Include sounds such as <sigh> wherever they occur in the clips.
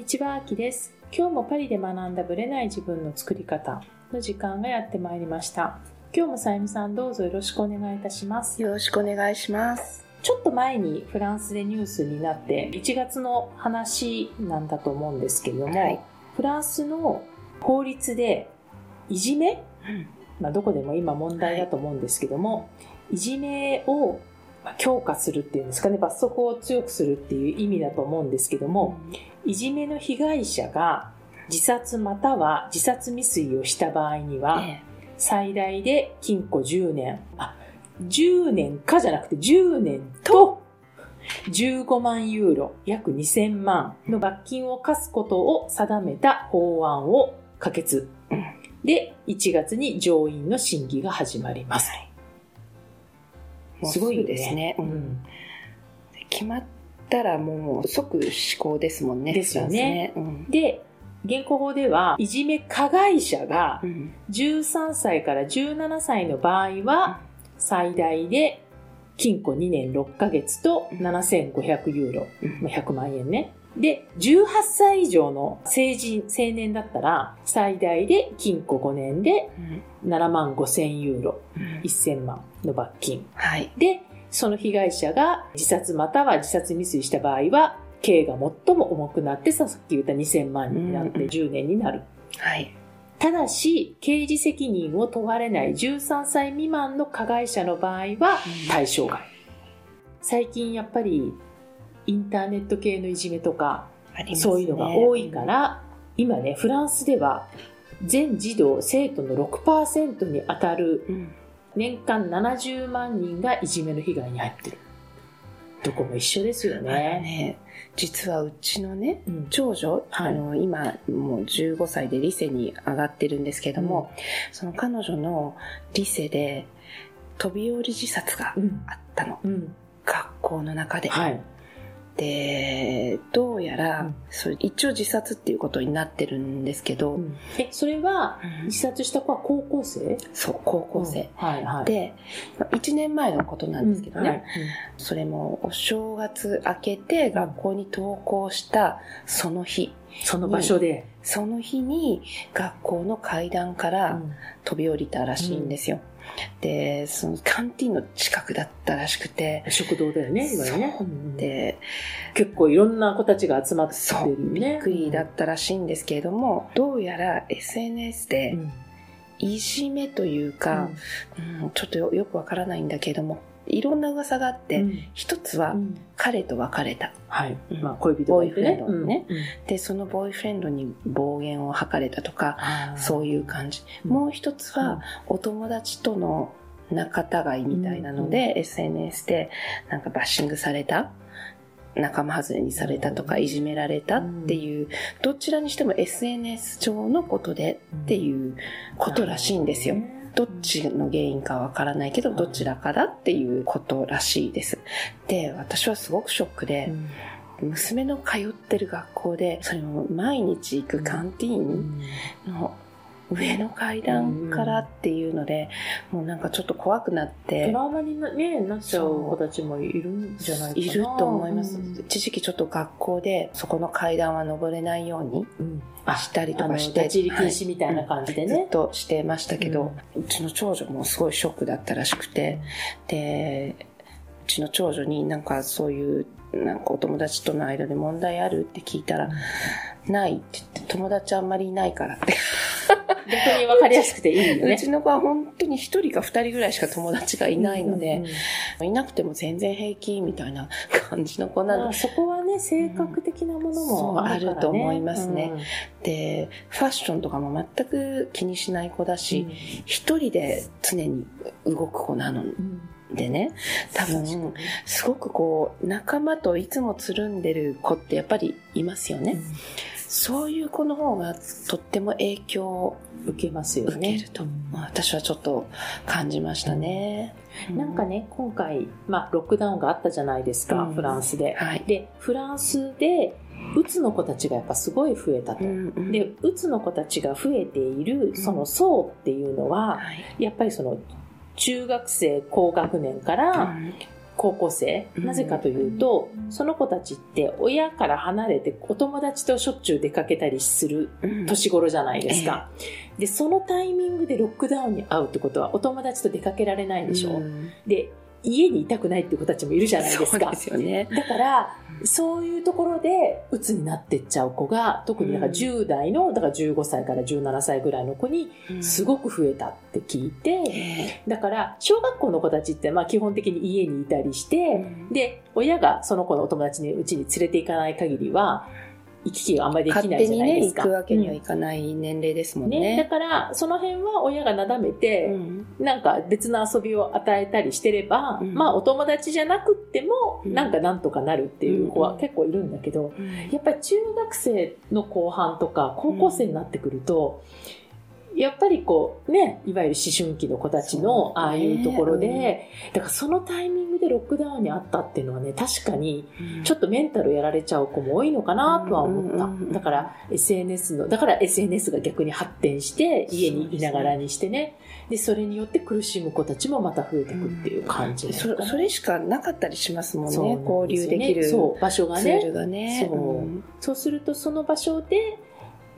にちは、あきです。今日もパリで学んだブレない自分の作り方の時間がやってまいりました。今日もさゆみさんどうぞよろしくお願いいたします。よろしくお願いします。ちょっと前にフランスでニュースになって1月の話なんだと思うんですけれども、はいフランスの法律でいじめ、まあ、どこでも今問題だと思うんですけども、い、じめをまあ強化するっていうんですかね罰則を強くするっていう意味だと思うんですけどもいじめの被害者が自殺または自殺未遂をした場合には、え最大で禁錮10年。あ、10年かじゃなくて10年と15万ユーロ、約2000万の罰金を課すことを定めた法案を可決。で、1月に上院の審議が始まります。えすごいですね、ううん。ん決まったらもう即施行ですもんね。ですよねフランスね。で、現行法では、いじめ加害者がうんうん13歳から17歳の場合は、最大で禁錮2年6ヶ月と7500ユーロ、うんまあ100万円ね。で、18歳以上の成人、青年だったら、最大で禁錮5年でうん7万5000ユーロ、うん1000万の罰金。はい。で、その被害者が自殺または自殺未遂した場合は、刑が最も重くなって、さっき言った2000万になってうんうん10年になる。はい。ただし、刑事責任を問われない13歳未満の加害者の場合は対象外。最近やっぱりインターネット系のいじめとか、ねそういうのが多いか。ら、今ね、フランスでは全児童、生徒の6%に当たるうん年間70万人がいじめの被害に入ってる。どこも一緒ですよね。ね、実はうちのね、うん長女、はいあの今もう15歳でリセに上がってるんですけども、その彼女のリセで飛び降り自殺がうん。あったのうん。学校の中で、はい。でどうやら、うん。それ一応自殺っていうことになってるんですけど、うん。え、それはうん。自殺した子は高校生？そう高校生、はいはい。でまあ1年前のことなんですけどね、うんはい。それもお正月明けて学校に登校したその日。その場所で？その日に学校の階段から飛び降りたらしいんですよ、でそのカンティーンの近くだったらしくて食堂だよね、今ね。そううんで結構いろんな子たちが集まってそうるね。びっくりだったらしいんですけれどもどうやら SNS でうんいじめというか、うんちょっとよよくわからないんだけれどもいろんな噂があって、うん。一つはうん。彼と別れた。はい。うん。まあ、恋人ね。ボーイフレンドね。でそのボーイフレンドに暴言を吐かれたとかそういう感じ、うん。もう一つは、お友達との仲違いみたいなので、SNS でなんかバッシングされた。仲間外れにされたとか、うん。いじめられたっていう、どちらにしても SNS 上のことでっていうことらしいんですよ。どっちの原因かわからないけど、うん。どちらかだっていうことらしいです。で、私はすごくショックで、うん。娘の通ってる学校で、それも毎日行くカンティーンの上の階段からっていうので、もうなんかちょっと怖くなってト、ラウマにな,、ね、なっちゃう子たちもいるんじゃないかな。いると思います。うん一時期ちょっと学校でそこの階段は登れないようにうんしたりとかして、立ち入り禁止みたいな感じでねずっ。としてましたけど、うちの長女もすごいショックだったらしくて、で、うちの長女になんかそういう、なんかお友達との間で問題あるって聞いたら、ないって言って、友達あんまりいないからって。逆に分かりやすくていいよね。うちの子は本当に一人か二人ぐらいしか友達がいないので、いなくても全然平気みたいな感じの子なの。まあ、そこはね、性格的なものもあるね。あると思いますね。で、ファッションとかも全く気にしない子だうん。し、一人で常に動く子なの。うんでね、多分、すごくこう、仲間といつもつるんでる子ってやっぱりいますよね。そういう子の方がとっても影響を受けますよね。受けると、まあ私はちょっと感じましたね。なんかね、今回、まあ、ロックダウンがあったじゃないですか、うんフランスで。はい。で、フランスで、うつの子たちがやっぱすごい増えたと。うんうんで、うつの子たちが増えている、その層っていうのは、はいやっぱりその、中学生高学年からうん高校生。なぜかというと、その子たちって親から離れてお友達としょっちゅう出かけたりする年頃じゃないですか。で、そのタイミングでロックダウンに会うってことはお友達と出かけられないでしょ？で、家にいたくないっていう子たちもいるじゃないですか。そうですよね。だから、そういうところで鬱になってっちゃう子が、特にだから10代の、だから15歳から17歳ぐらいの子にすごく増えたって聞いて、だから小学校の子たちってまあ基本的に家にいたりして、で、親がその子のお友達にうちに連れて行かない限りは、行き来があんまりできないじゃ勝手にね、ないですか。行くわけにはうんいかない年齢ですもんね、だね。から、その辺は親がなだめて、うん。なんか別の遊びを与えたりしてれば、うん。まあお友達じゃなくっても、うん。なんかなんとかなるっていう子うん。は結構いるんだけど、やっぱり中学生の後半とか高校生になってくると、やっぱりこうね、いわゆる思春期の子たちのそうね。ああいうところで、だからそのタイミングでロックダウンにあったっていうのはね、確かにちょっとメンタルやられちゃう子も多いのかなとは思った。うんうんうんだから SNS の、だから SNS が逆に発展して家にいながらにしてね。で、それによって苦しむ子たちもまた増えてくっていう感じなのかな。そそれしかなかったりしますもんね。んすよ交流できるそう、場所がね。ルがね。そう。うん。そうするとその場所で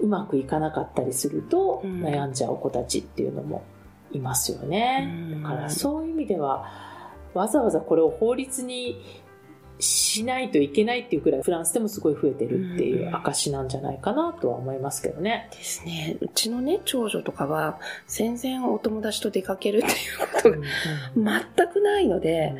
うまくいかなかったりするとうん。悩んじゃう子たちっていうのもいますよね。うん。だからそういう意味ではわざわざこれを法律にしないといけないっていうくらいフランスでもすごい増えてるっていう証なんじゃないかなとは思いますけどね。ですね。うちのね長女とかは全然お友達と出かけるっていうことが全くないので、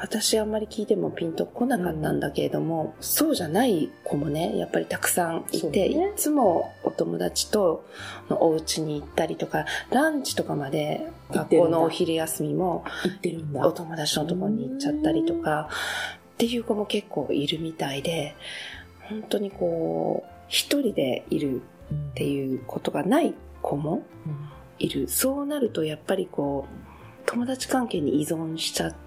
私あんまり聞いてもピンとこなかったんだけれども、そうじゃない子もねやっぱりたくさんいて、ね。いつもお友達とのお家に行ったりとかランチとかまで学校のお昼休みも言ってるんだ。お友達のところに行っちゃったりとかっていう子も結構いるみたいで本当にこう一人でいるっていうことがない子もいる。そうなるとやっぱりこう友達関係に依存しちゃって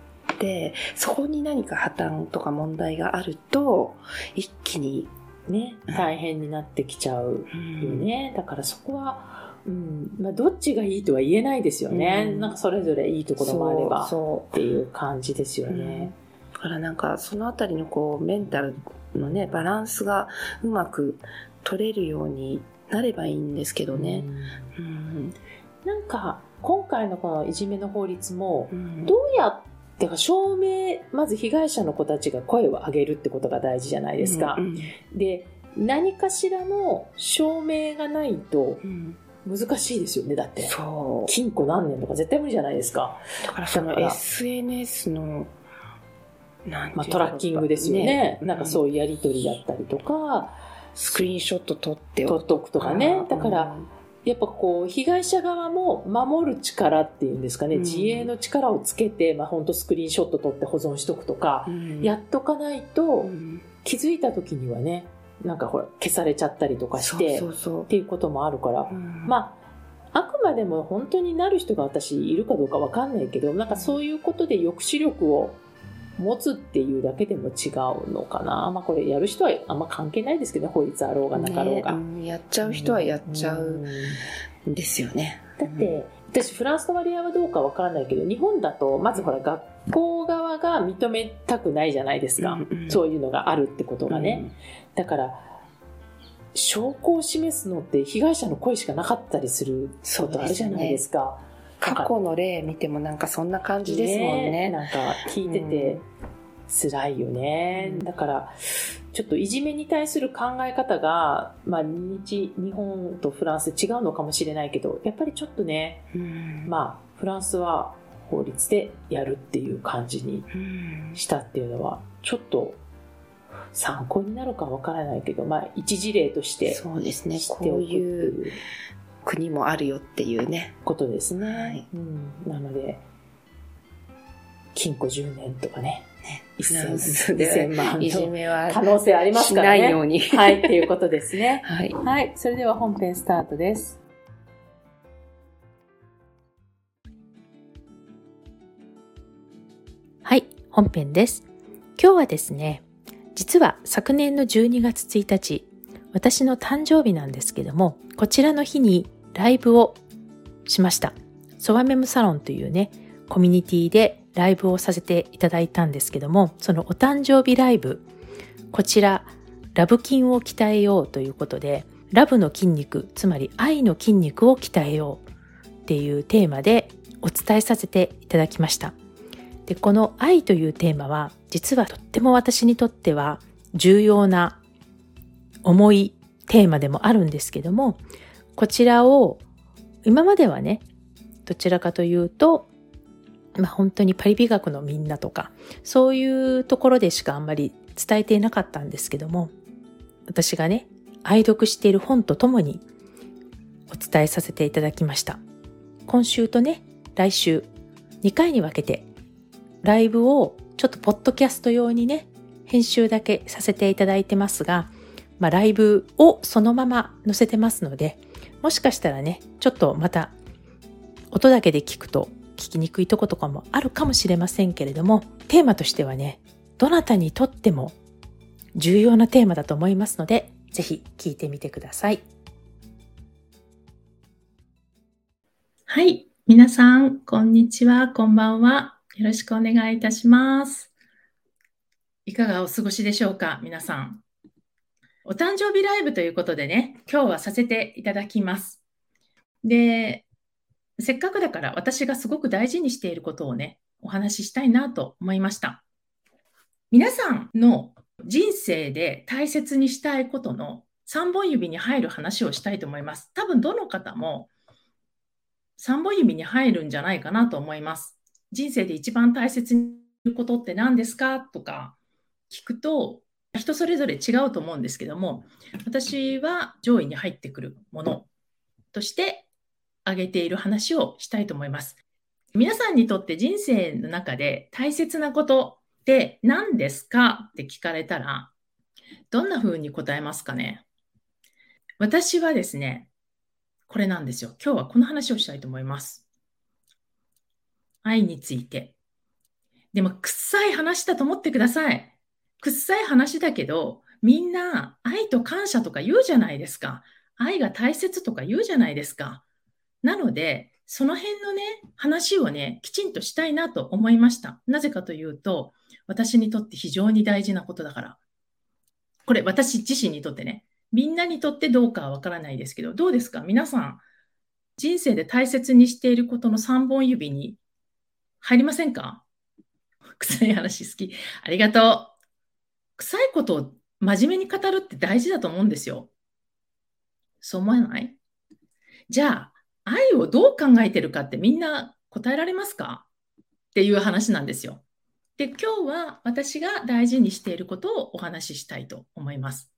そこに何か破綻とか問題があると一気に、ね、大変になってきちゃうよね。だからそこは、うん、まあどっちがいいとは言えないですよね。うんなんかそれぞれいいところもあればっていう感じですよそうね。だからなんかそのあたりのこうメンタルのねバランスがうまく取れるようになればいいんですけどね。うんうんなんか今回のこのいじめの法律もうんどうやってか証明まず被害者の子たちが声を上げるってことが大事じゃないですか。うんで何かしらの証明がないとうん難しいですよねだって。そう禁錮何年とか絶対無理じゃないですか。だからその SNS のまあ、トラッキングですよね。なんかうそういうやりとりだったりとか、スクリーンショット撮って取っとくとかね。だから、やっぱこう、被害者側も守る力っていうんですかね、うん。自衛の力をつけて、まあ本当スクリーンショット撮って保存しとくとか、うん。やっとかないとう、ん。気づいた時にはね、なんかほら、消されちゃったりとかして、っていうこともあるから。まあ、あくまでも本当になる人が私いるかどうかわかんないけど、なんかそういうことで抑止力を持つっていうだけでも違うのかな。まあこれやる人はあんま関係ないですけどね、法律あろうがなかろうが。ねうんやっちゃう人はやっちゃううんんですよね。だって、私フランスの割合はどうかわからないけど、日本だとまずほら学校側が認めたくないじゃないですか。うんうんそういうのがあるってことがね。だから、証拠を示すのって被害者の声しかなかったりすることあるじゃないですか。過去の例見てもなんかそんな感じですもんね。なんか聞いてて辛いよね。うん。だから、ちょっといじめに対する考え方が、まあ日、日本とフランスで違うのかもしれないけど、やっぱりちょっとね、うん。まあ、フランスは法律でやるっていう感じにうん。したっていうのは、ちょっと参考になるかわからないけど、まあ、一事例として知そうですね。こういう国もあるよっていうね。ことですね。はいうん、なので、禁錮10年とかね、フラン1000スで1000万いじのめは可能性ありますしからね。ないように。<laughs> はい、っていうことですね。<laughs> はい。はい、それでは本編スタートです。はい、本編です。今日はですね、実は昨年の12月1日、私の誕生日なんですけども、こちらの日にライブをしました。ソワメムサロンというね、コミュニティでライブをさせていただいたんですけども、そのお誕生日ライブ、こちら、ラブ筋を鍛えようということで、ラブの筋肉、つまり愛の筋肉を鍛えようっていうテーマでお伝えさせていただきました。で、この愛というテーマは、実はとっても私にとっては重要な重いテーマでもあるんですけども、こちらを今まではね、どちらかというと、まあ、本当にパリ美学のみんなとか、そういうところでしかあんまり伝えていなかったんですけども、私がね、愛読している本とともにお伝えさせていただきました。今週とね、来週、2回に分けて、ライブをちょっとポッドキャスト用にね、編集だけさせていただいてますが、まあ、ライブをそのまま載せてますので、もしかしたらね、ちょっとまた音だけで聞くと聞きにくいとことかもあるかもしれませんけれども、テーマとしてはね、どなたにとっても重要なテーマだと思いますので、ぜひ聞いてみてください。はい。皆さん、こんにちは。こんばんは。よろしくお願いいたします。いかがお過ごしでしょうか皆さん。お誕生日ライブということでね、今日はさせていただきます。で、せっかくだから私がすごく大事にしていることをね、お話ししたいなと思いました。皆さんの人生で大切にしたいことの3本指に入る話をしたいと思います。多分どの方も3本指に入るんじゃないかなと思います。人生で一番大切にすることって何ですか？とか聞くと人それぞれ違うと思うんですけども、私は上位に入ってくるものとして挙げている話をしたいと思います。皆さんにとって人生の中で大切なことって何ですかって聞かれたら、どんな風に答えますかね？私はですね、これなんですよ。今日はこの話をしたいと思います。愛について。でも、臭い話だと思ってください。くっさい話だけど、みんな愛と感謝とか言うじゃないですか。愛が大切とか言うじゃないですか。なので、その辺のね、話をね、きちんとしたいなと思いました。なぜかというと、私にとって非常に大事なことだから。これ、私自身にとってね、みんなにとってどうかはわからないですけど、どうですか？皆さん、人生で大切にしていることの3本指に入りませんか？<laughs> 臭い話好き。ありがとう。いことを真面目に語るって大事だと思うんですよ。そう思わない？じゃあ、愛をどう考えてるかってみんな答えられますか？っていう話なんですよ。で、今日は私が大事にしていることをお話ししたいと思います。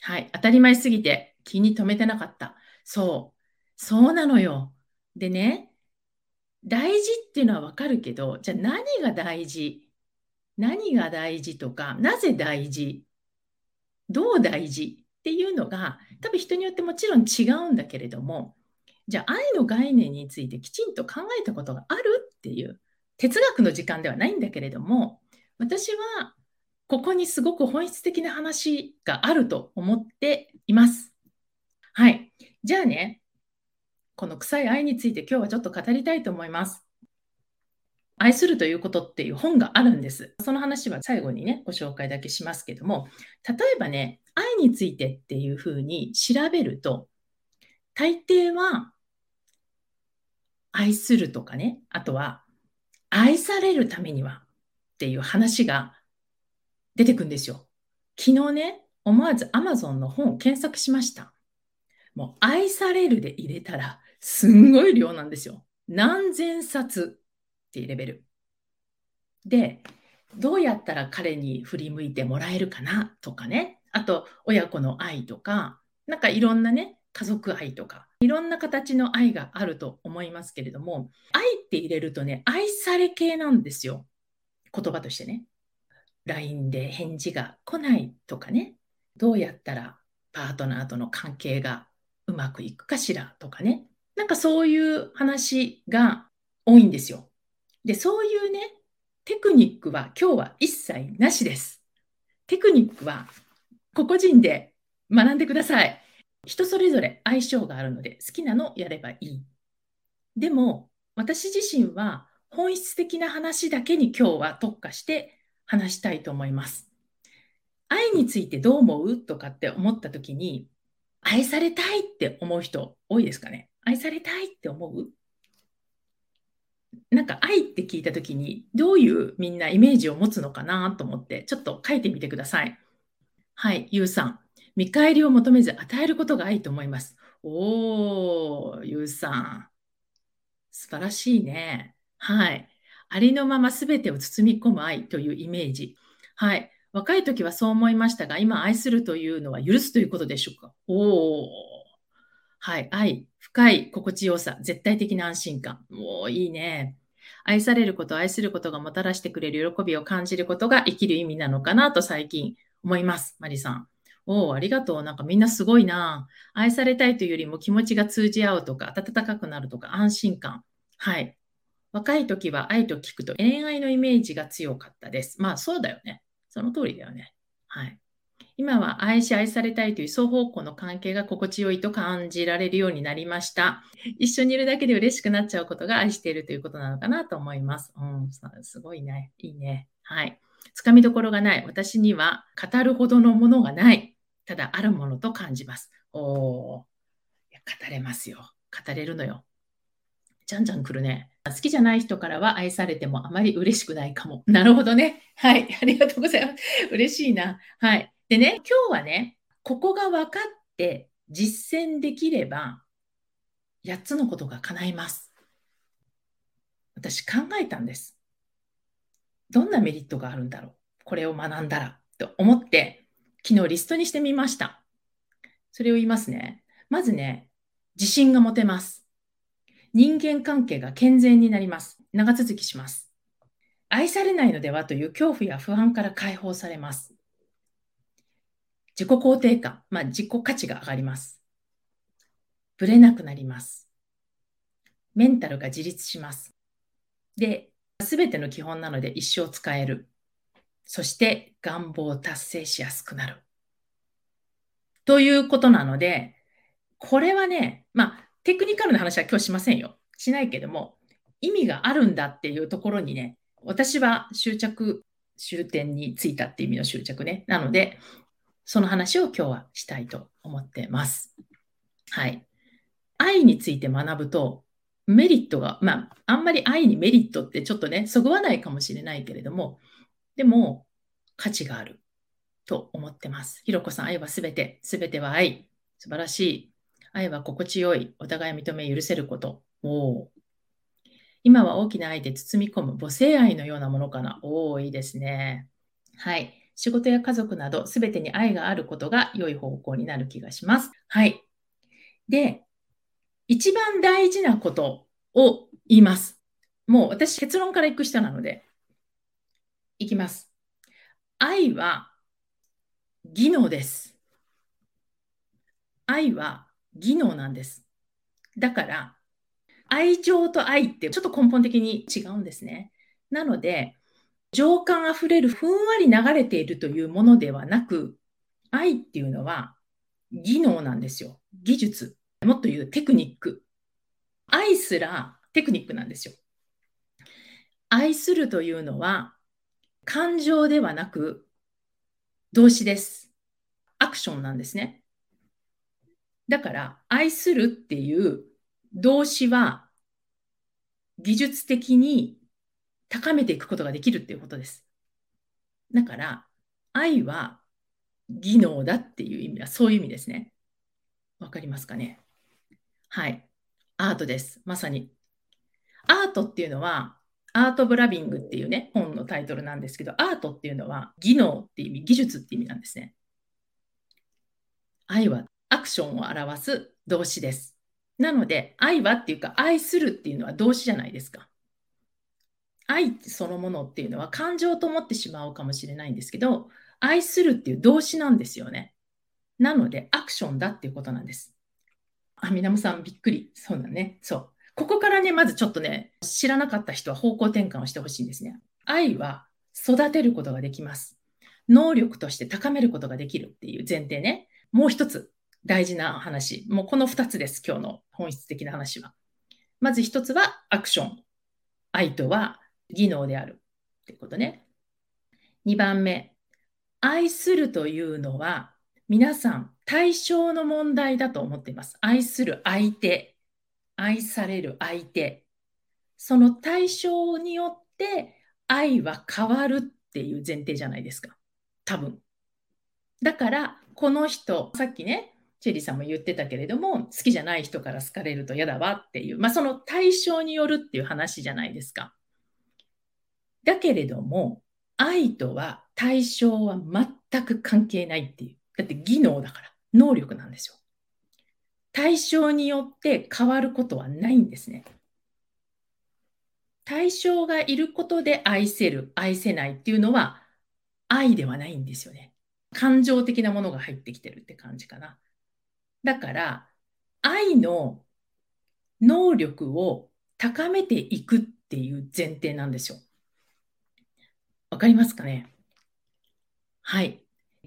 はい。当たり前すぎて気に留めてなかった。そう。そうなのよ。でね、大事っていうのはわかるけど、じゃあ何が大事？何が大事とか、なぜ大事、どう大事っていうのが、多分人によってもちろん違うんだけれども、じゃあ愛の概念についてきちんと考えたことがあるっていう哲学の時間ではないんだけれども、私はここにすごく本質的な話があると思っています。はい。じゃあね、この臭い愛について今日はちょっと語りたいと思います。愛するということっていう本があるんです。その話は最後にね、ご紹介だけしますけども、例えばね、愛についてっていうふうに調べると、大抵は、愛するとかね、あとは、愛されるためにはっていう話が出てくんですよ。昨日ね、思わず Amazon の本を検索しました。もう愛されるで入れたら、すんごい量なんですよ。何千冊っていうレベル。で、どうやったら彼に振り向いてもらえるかなとかね。あと、親子の愛とか、なんかいろんなね、家族愛とか、いろんな形の愛があると思いますけれども、愛って入れるとね、愛され系なんですよ。言葉としてね。LINE で返事が来ないとかね。どうやったらパートナーとの関係がうまくいくかしらとかね。なんかそういう話が多いんですよ。で、そういうね、テクニックは今日は一切なしです。テクニックは個々人で学んでください。人それぞれ相性があるので好きなのやればいい。でも私自身は本質的な話だけに今日は特化して話したいと思います。愛についてどう思うとかって思った時に、愛されたいって思う人多いですかね愛されたいって思うなんか愛って聞いた時にどういうみんなイメージを持つのかなと思ってちょっと書いてみてください。はい、ゆうさん。見返りを求めず与えることが愛と思います。おー、ゆうさん。素晴らしいね。はい。ありのまま全てを包み込む愛というイメージ。はい。若い時はそう思いましたが、今愛するというのは許すということでしょうか？おー。はい。愛、深い心地よさ、絶対的な安心感。おー、いいね。愛されること、愛することがもたらしてくれる喜びを感じることが生きる意味なのかなと最近思います。マリさん。おお、ありがとう。なんかみんなすごいな。愛されたいというよりも気持ちが通じ合うとか、温かくなるとか、安心感。はい。若い時は愛と聞くと恋愛のイメージが強かったです。まあそうだよね。その通りだよね。はい。今は愛し愛されたいという双方向の関係が心地よいと感じられるようになりました。一緒にいるだけで嬉しくなっちゃうことが愛しているということなのかなと思います。うん、すごいね。いいね。はい。つかみどころがない。私には語るほどのものがない。ただあるものと感じます。おー、語れますよ。語れるのよ。じゃんじゃん来るね。好きじゃない人からは愛されてもあまり嬉しくないかも。なるほどね。はい。ありがとうございます。嬉しいな。はい。でね、今日はね、ここが分かって実践できれば、8つのことが叶います。私考えたんです。どんなメリットがあるんだろう？これを学んだら。と思って、昨日リストにしてみました。それを言いますね。まずね、自信が持てます。人間関係が健全になります。長続きします。愛されないのではという恐怖や不安から解放されます。自己肯定感、まあ、自己価値が上がります。ぶれなくなります。メンタルが自立します。で、すべての基本なので一生使える。そして願望を達成しやすくなる。ということなので、これはね、まあ、テクニカルな話は今日しませんよ。しないけども、意味があるんだっていうところにね、私は執着、終点についたって意味の執着ね。なので、その話を今日はしたいと思ってます。はい。愛について学ぶと、メリットが、まあ、あんまり愛にメリットってちょっとね、そぐわないかもしれないけれども、でも価値があると思ってます。ひろこさん、愛はすべて、すべては愛。素晴らしい。愛は心地よい。お互い認め、許せること。お今は大きな愛で包み込む母性愛のようなものかな。おお、いいですね。はい。仕事や家族など、すべてに愛があることが良い方向になる気がします。はい。で、一番大事なことを言います。もう私結論から行く人なので、いきます。愛は技能です。愛は技能なんです。だから、愛情と愛ってちょっと根本的に違うんですね。なので、情感あふれるふんわり流れているというものではなく、愛っていうのは技能なんですよ。技術。もっと言うテクニック。愛すらテクニックなんですよ。愛するというのは感情ではなく動詞です。アクションなんですね。だから、愛するっていう動詞は技術的に高めていくことができるっていうことです。だから、愛は技能だっていう意味はそういう意味ですね。わかりますかね？はい。アートです。まさに。アートっていうのはアート・ブラビングっていうね、本のタイトルなんですけど、アートっていうのは技能っていう意味、技術っていう意味なんですね。愛はアクションを表す動詞です。なので、愛はっていうか、愛するっていうのは動詞じゃないですか。愛そのものっていうのは感情と思ってしまうかもしれないんですけど、愛するっていう動詞なんですよね。なので、アクションだっていうことなんです。あ、みなもさんびっくり。そうだね。そう。ここからね、まずちょっとね、知らなかった人は方向転換をしてほしいんですね。愛は育てることができます。能力として高めることができるっていう前提ね。もう一つ大事な話。もうこの二つです。今日の本質的な話は。まず一つはアクション。愛とは技能であるってことね。2番目、愛するというのは皆さん対象の問題だと思っています。愛する相手、愛される相手。その対象によって愛は変わるっていう前提じゃないですか。多分。だから、この人、さっきね、チェリーさんも言ってたけれども、好きじゃない人から好かれると嫌だわっていう、まあその対象によるっていう話じゃないですか。だけれども、愛とは対象は全く関係ないっていう。だって技能だから、能力なんですよ。対象によって変わることはないんですね。対象がいることで愛せる、愛せないっていうのは愛ではないんですよね。感情的なものが入ってきてるって感じかな。だから、愛の能力を高めていくっていう前提なんですよ。わかりますかね？はい。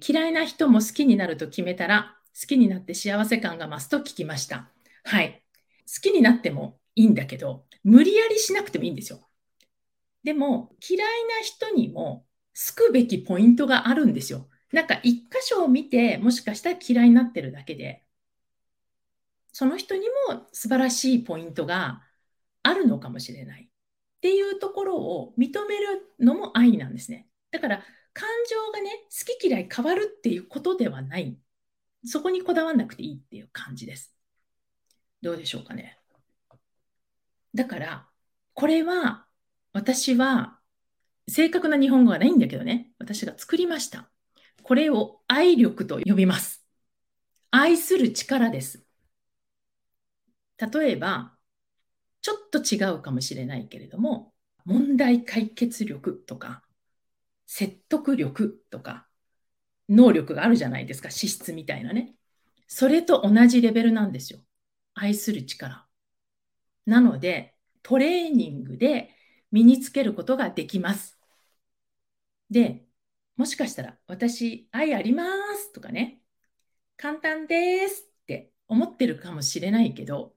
嫌いな人も好きになると決めたら、好きになって幸せ感が増すと聞きました。はい。好きになってもいいんだけど、無理やりしなくてもいいんですよ。でも、嫌いな人にも、すくべきポイントがあるんですよ。なんか一箇所を見て、もしかしたら嫌いになってるだけで、その人にも素晴らしいポイントがあるのかもしれないっていうところを認めるのも愛なんですね。だから感情がね、好き嫌い変わるっていうことではない。そこにこだわらなくていいっていう感じです。どうでしょうかね。だから、これは私は正確な日本語がないんだけどね、私が作りました。これを愛力と呼びます。愛する力です。例えば、ちょっと違うかもしれないけれども、問題解決力とか、説得力とか、能力があるじゃないですか、資質みたいなね。それと同じレベルなんですよ。愛する力。なので、トレーニングで身につけることができます。で、もしかしたら、私、愛ありますとかね、簡単ですって思ってるかもしれないけど、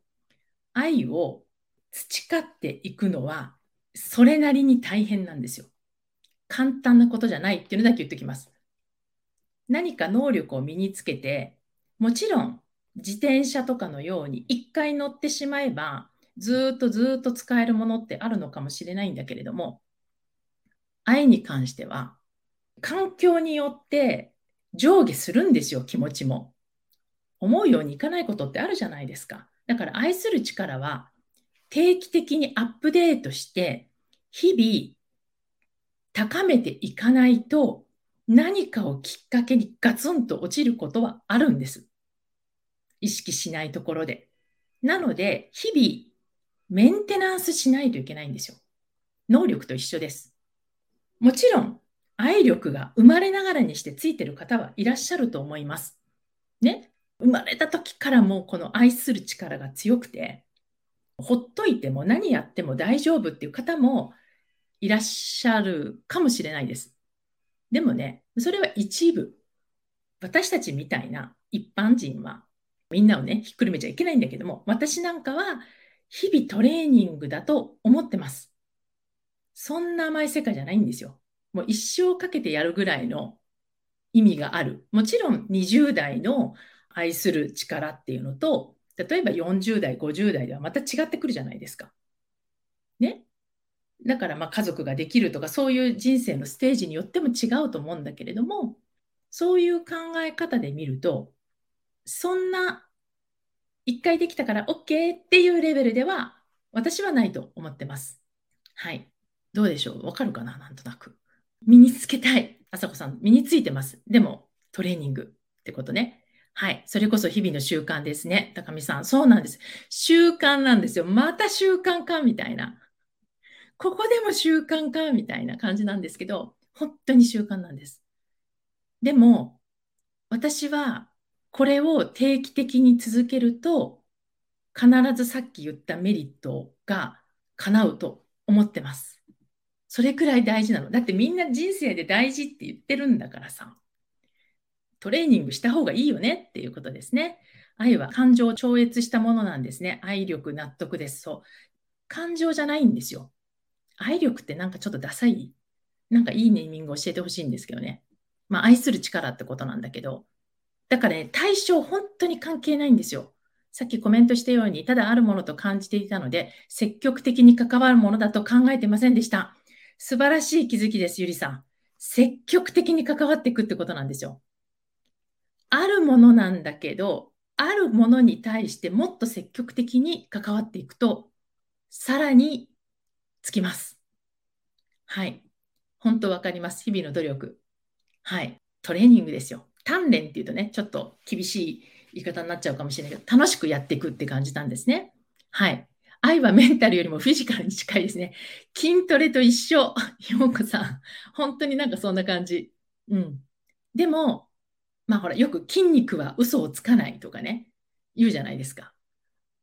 愛を培っていくのは、それなりに大変なんですよ。簡単なことじゃないっていうのだけ言ってきます。何か能力を身につけて、もちろん自転車とかのように一回乗ってしまえば、ずっとずっと使えるものってあるのかもしれないんだけれども、愛に関しては環境によって上下するんですよ、気持ちも。思うようにいかないことってあるじゃないですか。だから愛する力は定期的にアップデートして、日々高めていかないと何かをきっかけにガツンと落ちることはあるんです。意識しないところで。なので、日々メンテナンスしないといけないんですよ。能力と一緒です。もちろん、愛力が生まれながらにしてついてる方はいらっしゃると思います。ね。生まれた時からもうこの愛する力が強くて、ほっといても何やっても大丈夫っていう方もいらっしゃるかもしれないです。でもね、それは一部。私たちみたいな一般人はみんなをね、ひっくるめちゃいけないんだけども、私なんかは日々トレーニングだと思ってます。そんな甘い世界じゃないんですよ。もう一生かけてやるぐらいの意味がある。もちろん20代の愛する力っていうのと、例えば40代、50代ではまた違ってくるじゃないですか。ね？だからまあ家族ができるとかそういう人生のステージによっても違うと思うんだけれども、そういう考え方で見ると、そんな一回できたから OK っていうレベルでは私はないと思ってます。はい。どうでしょう？わかるかな？なんとなく。身につけたい。あさこさん、身についてます。でも、トレーニングってことね。はい。それこそ日々の習慣ですね。高見さん。そうなんです。習慣なんですよ。また習慣かみたいな。ここでも習慣かみたいな感じなんですけど、本当に習慣なんです。でも、私はこれを定期的に続けると、必ずさっき言ったメリットが叶うと思ってます。それくらい大事なの。だってみんな人生で大事って言ってるんだからさ。トレーニングした方がいいよねっていうことですね。愛は感情を超越したものなんですね。愛力、納得です。そう。感情じゃないんですよ。愛力ってなんかちょっとダサいなんかいいネーミングを教えてほしいんですけどね。まあ、愛する力ってことなんだけど。だからね、対象本当に関係ないんですよ。さっきコメントしたように、ただあるものと感じていたので、積極的に関わるものだと考えてませんでした。素晴らしい気づきです、ゆりさん。積極的に関わっていくってことなんですよ。あるものなんだけど、あるものに対してもっと積極的に関わっていくと、さらにつきます。はい。本当わかります？日々の努力。はい。トレーニングですよ。鍛錬っていうとね、ちょっと厳しい言い方になっちゃうかもしれないけど、楽しくやっていくって感じなんですね。はい。愛はメンタルよりもフィジカルに近いですね。筋トレと一緒。<laughs> ようさん。本当になんかそんな感じ。うん。でも、まあほら、よく筋肉は嘘をつかないとかね、言うじゃないですか。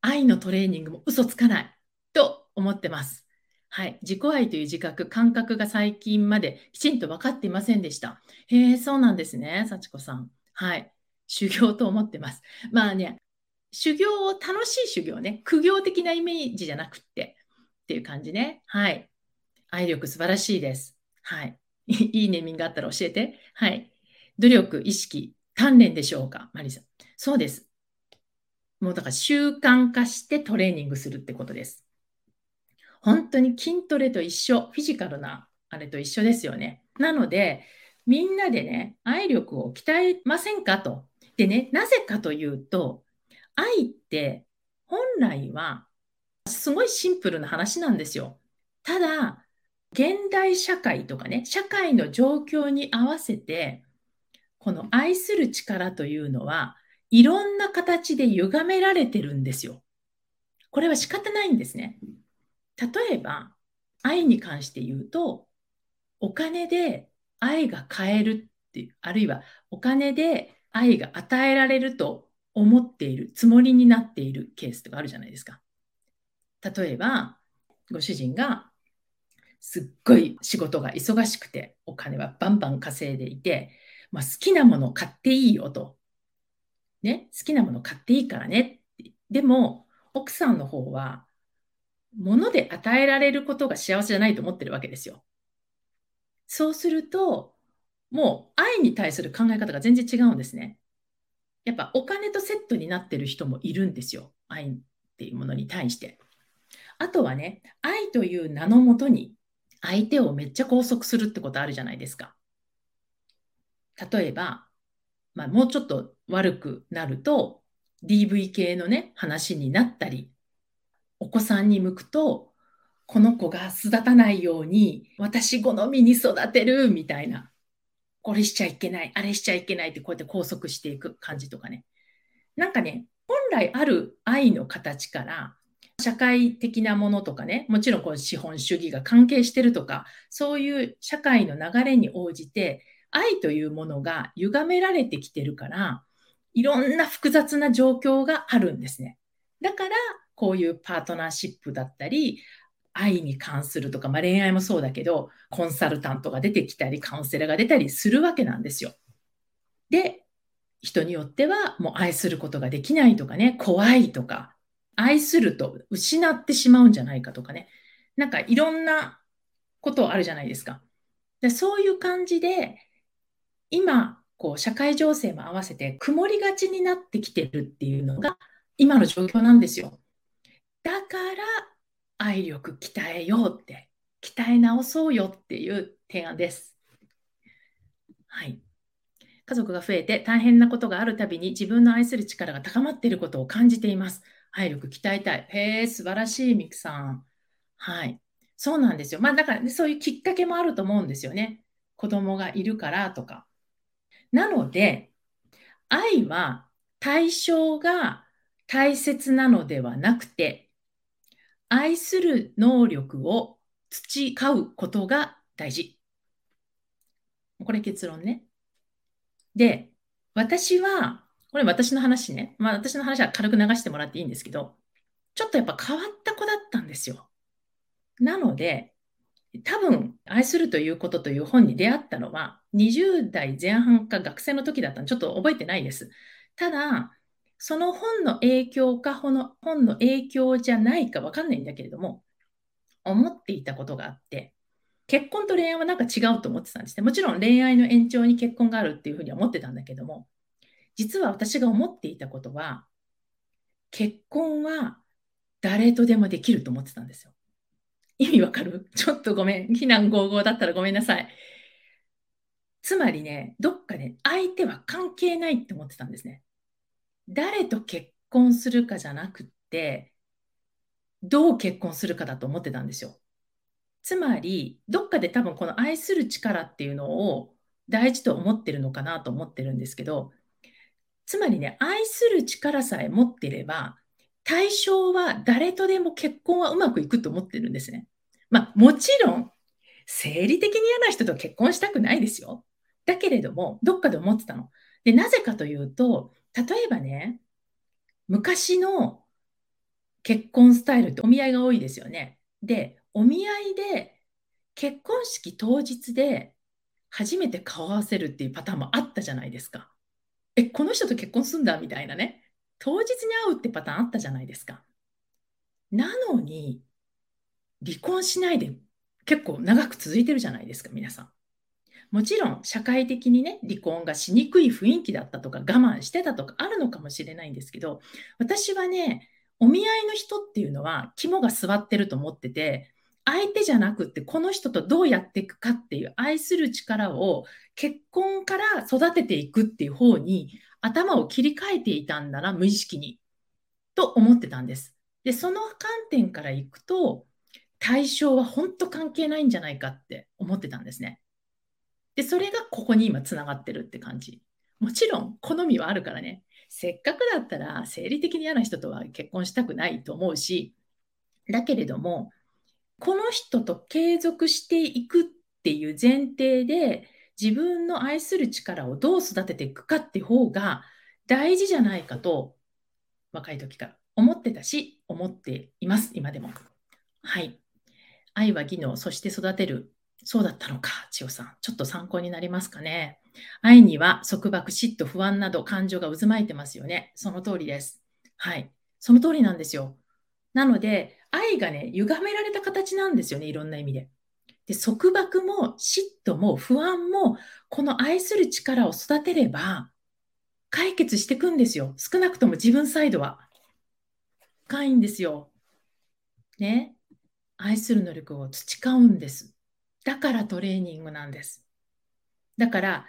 愛のトレーニングも嘘つかないと思ってます。はい。自己愛という自覚、感覚が最近まできちんと分かっていませんでした。へえ、そうなんですね、幸子さん。はい。修行と思ってます。まあね、修行を楽しい修行ね、苦行的なイメージじゃなくってっていう感じね。はい。愛力素晴らしいです。はい。いいネーミングがあったら教えて。はい。努力、意識、鍛錬でしょうか？マリさん。そうです。もうだから習慣化してトレーニングするってことです。本当に筋トレと一緒、フィジカルなあれと一緒ですよね。なので、みんなでね、愛力を鍛えませんかと。でね、なぜかというと、愛って本来はすごいシンプルな話なんですよ。ただ、現代社会とかね、社会の状況に合わせて、この愛する力というのは、いろんな形で歪められてるんですよ。これは仕方ないんですね。例えば、愛に関して言うと、お金で愛が買えるっていう、あるいはお金で愛が与えられると思っている、つもりになっているケースとかあるじゃないですか。例えば、ご主人がすっごい仕事が忙しくて、お金はバンバン稼いでいて、まあ、好きなもの買っていいよと。ね、好きなもの買っていいからね。でも、奥さんの方は物で与えられることが幸せじゃないと思ってるわけですよ。そうすると、もう愛に対する考え方が全然違うんですね。やっぱお金とセットになってる人もいるんですよ。愛っていうものに対して。あとはね、愛という名のもとに相手をめっちゃ拘束するってことあるじゃないですか。例えば、まあ、もうちょっと悪くなると DV 系のね、話になったりお子さんに向くと、この子が巣立たないように、私好みに育てるみたいな。これしちゃいけない、あれしちゃいけないってこうやって拘束していく感じとかね。なんかね、本来ある愛の形から、社会的なものとかね、もちろんこう資本主義が関係してるとか、そういう社会の流れに応じて、愛というものが歪められてきてるから、いろんな複雑な状況があるんですね。だから、こういうパートナーシップだったり、愛に関するとか、まあ、恋愛もそうだけど、コンサルタントが出てきたり、カウンセラーが出たりするわけなんですよ。で、人によってはもう愛することができないとかね、怖いとか、愛すると失ってしまうんじゃないかとかね、なんかいろんなことあるじゃないですか。でそういう感じで、今、こう社会情勢も合わせて曇りがちになってきてるっていうのが今の状況なんですよ。だから愛力鍛えようって、鍛え直そうよっていう提案です。はい。家族が増えて大変なことがあるたびに自分の愛する力が高まっていることを感じています。愛力鍛えたい。へえ、素晴らしい、ミクさん。はい。そうなんですよ。まあだから、ね、そういうきっかけもあると思うんですよね。子供がいるからとか。なので、愛は対象が大切なのではなくて、愛する能力を培うことが大事。これ結論ね。で、私は、これ私の話ね。まあ私の話は軽く流してもらっていいんですけど、ちょっとやっぱ変わった子だったんですよ。なので、多分、愛するということという本に出会ったのは、20代前半か学生の時だったのちょっと覚えてないです。ただ、その本の影響か、この本の影響じゃないかわかんないんだけれども、思っていたことがあって、結婚と恋愛はなんか違うと思ってたんですね。もちろん恋愛の延長に結婚があるっていうふうには思ってたんだけども、実は私が思っていたことは、結婚は誰とでもできると思ってたんですよ。意味わかる？<laughs> ちょっとごめん。非難合々だったらごめんなさい。つまりね、どっかね、相手は関係ないって思ってたんですね。誰と結婚するかじゃなくって、どう結婚するかだと思ってたんですよ。つまり、どっかで多分この愛する力っていうのを大事と思ってるのかなと思ってるんですけど、つまりね、愛する力さえ持ってれば、対象は誰とでも結婚はうまくいくと思ってるんですね。まあ、もちろん、生理的に嫌な人と結婚したくないですよ。だけれども、どっかで思ってたの。で、なぜかというと、例えばね、昔の結婚スタイルってお見合いが多いですよね。で、お見合いで結婚式当日で初めて顔合わせるっていうパターンもあったじゃないですか。え、この人と結婚すんだみたいなね。当日に会うってパターンあったじゃないですか。なのに、離婚しないで結構長く続いてるじゃないですか、皆さん。もちろん社会的にね、離婚がしにくい雰囲気だったとか我慢してたとかあるのかもしれないんですけど、私はね、お見合いの人っていうのは肝が据わってると思ってて、相手じゃなくってこの人とどうやっていくかっていう愛する力を結婚から育てていくっていう方に頭を切り替えていたんだな、無意識に。と思ってたんです。で、その観点からいくと、対象は本当関係ないんじゃないかって思ってたんですね。で、それがここに今つながってるって感じ。もちろん好みはあるからね。せっかくだったら生理的に嫌な人とは結婚したくないと思うし、だけれども、この人と継続していくっていう前提で、自分の愛する力をどう育てていくかって方が大事じゃないかと、若い時から思ってたし、思っています、今でも。はい。愛は技能、そして育てる。そうだったのか、千代さん。ちょっと参考になりますかね。愛には束縛、嫉妬、不安など感情が渦巻いてますよね。その通りです。はい。その通りなんですよ。なので、愛がね、歪められた形なんですよね、いろんな意味で。で、束縛も嫉妬も不安も、この愛する力を育てれば、解決していくんですよ。少なくとも自分サイドは。深いんですよ。ね。愛する能力を培うんです。だからトレーニングなんです。だから、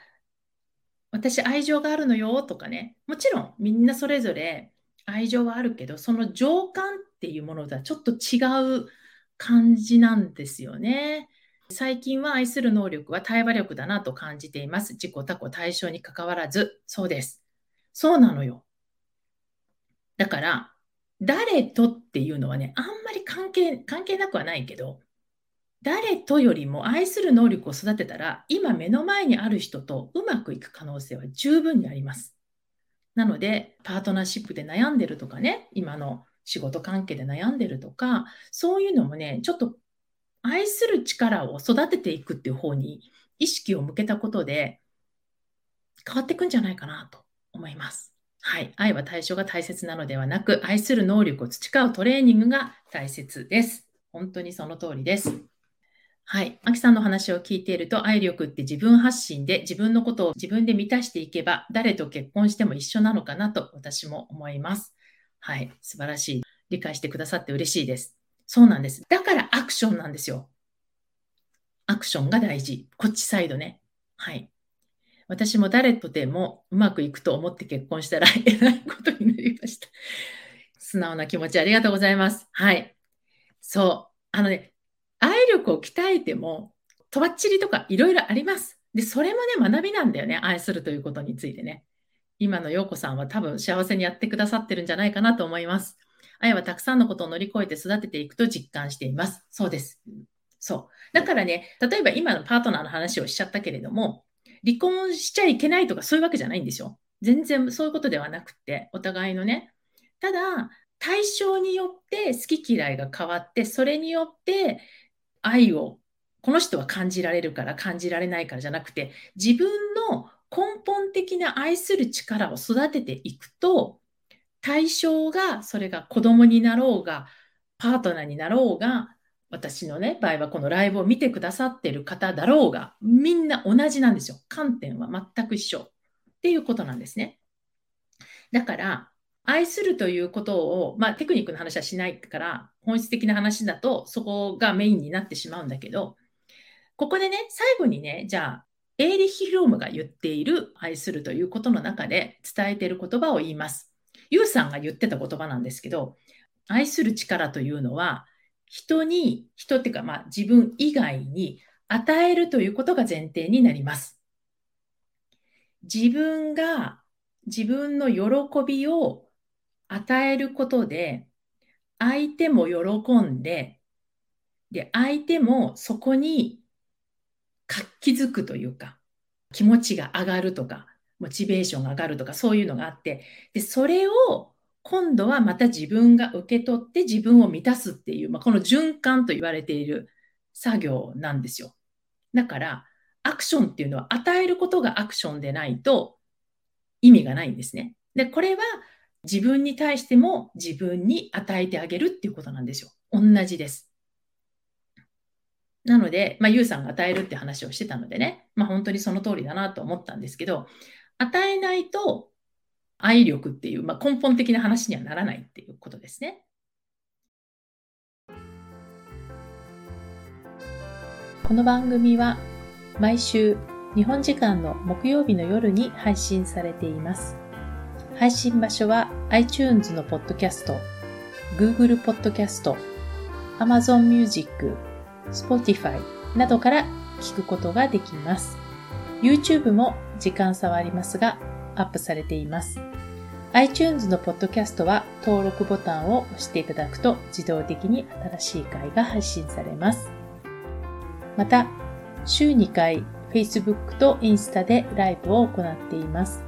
私愛情があるのよとかね。もちろんみんなそれぞれ愛情はあるけど、その情感っていうものとはちょっと違う感じなんですよね。最近は愛する能力は対話力だなと感じています。自己、他己、対象に関わらず。そうです。そうなのよ。だから、誰とっていうのはね、あんまり関係、関係なくはないけど、誰とよりも愛する能力を育てたら、今目の前にある人とうまくいく可能性は十分にあります。なので、パートナーシップで悩んでるとかね、今の仕事関係で悩んでるとか、そういうのもね、ちょっと愛する力を育てていくっていう方に意識を向けたことで変わっていくんじゃないかなと思います。はい。愛は対象が大切なのではなく、愛する能力を培うトレーニングが大切です。本当にその通りです。はい。アキさんの話を聞いていると、愛力って自分発信で自分のことを自分で満たしていけば、誰と結婚しても一緒なのかなと私も思います。はい。素晴らしい。理解してくださって嬉しいです。そうなんです。だからアクションなんですよ。アクションが大事。こっちサイドね。はい。私も誰とでもうまくいくと思って結婚したら <laughs> えらいことになりました。素直な気持ちありがとうございます。はい。そう。あのね、力を鍛えても、とばっちりとかいろいろあります。で、それもね、学びなんだよね。愛するということについてね。今の陽子さんは多分幸せにやってくださってるんじゃないかなと思います。愛はたくさんのことを乗り越えて育てていくと実感しています。そうです。そう。だからね、例えば今のパートナーの話をしちゃったけれども、離婚しちゃいけないとかそういうわけじゃないんですよ。全然そういうことではなくて、お互いのね。ただ、対象によって好き嫌いが変わって、それによって愛をこの人は感じられるから感じられないからじゃなくて、自分の根本的な愛する力を育てていくと、対象が、それが子供になろうが、パートナーになろうが、私のね、場合はこのライブを見てくださってる方だろうが、みんな同じなんですよ。観点は全く一緒っていうことなんですね。だから、愛するということを、まあテクニックの話はしないから、本質的な話だとそこがメインになってしまうんだけど、ここでね、最後にね、じゃあ、エーリッヒ・フロームが言っている愛するということの中で伝えている言葉を言います。ユウさんが言ってた言葉なんですけど、愛する力というのは、人に、人っていうか、まあ自分以外に与えるということが前提になります。自分が自分の喜びを与えることで、相手も喜んで、で、相手もそこに活気づくというか、気持ちが上がるとか、モチベーションが上がるとか、そういうのがあって、で、それを今度はまた自分が受け取って自分を満たすっていう、まあ、この循環と言われている作業なんですよ。だから、アクションっていうのは与えることがアクションでないと意味がないんですね。で、これは自分に対しても自分に与えてあげるっていうことなんですよ。同じです。なので、まあ、ゆうさんが与えるって話をしてたのでね、まあ、本当にその通りだなと思ったんですけど、与えないと愛力っていう、まあ、根本的な話にはならないっていうことですね。この番組は毎週日本時間の木曜日の夜に配信されています。配信場所は iTunes のポッドキャスト、Google ポッドキャスト、Amazon Music、Spotify などから聞くことができます。YouTube も時間差はありますがアップされています。iTunes のポッドキャストは登録ボタンを押していただくと自動的に新しい回が配信されます。また、週2回 Facebook とインスタでライブを行っています。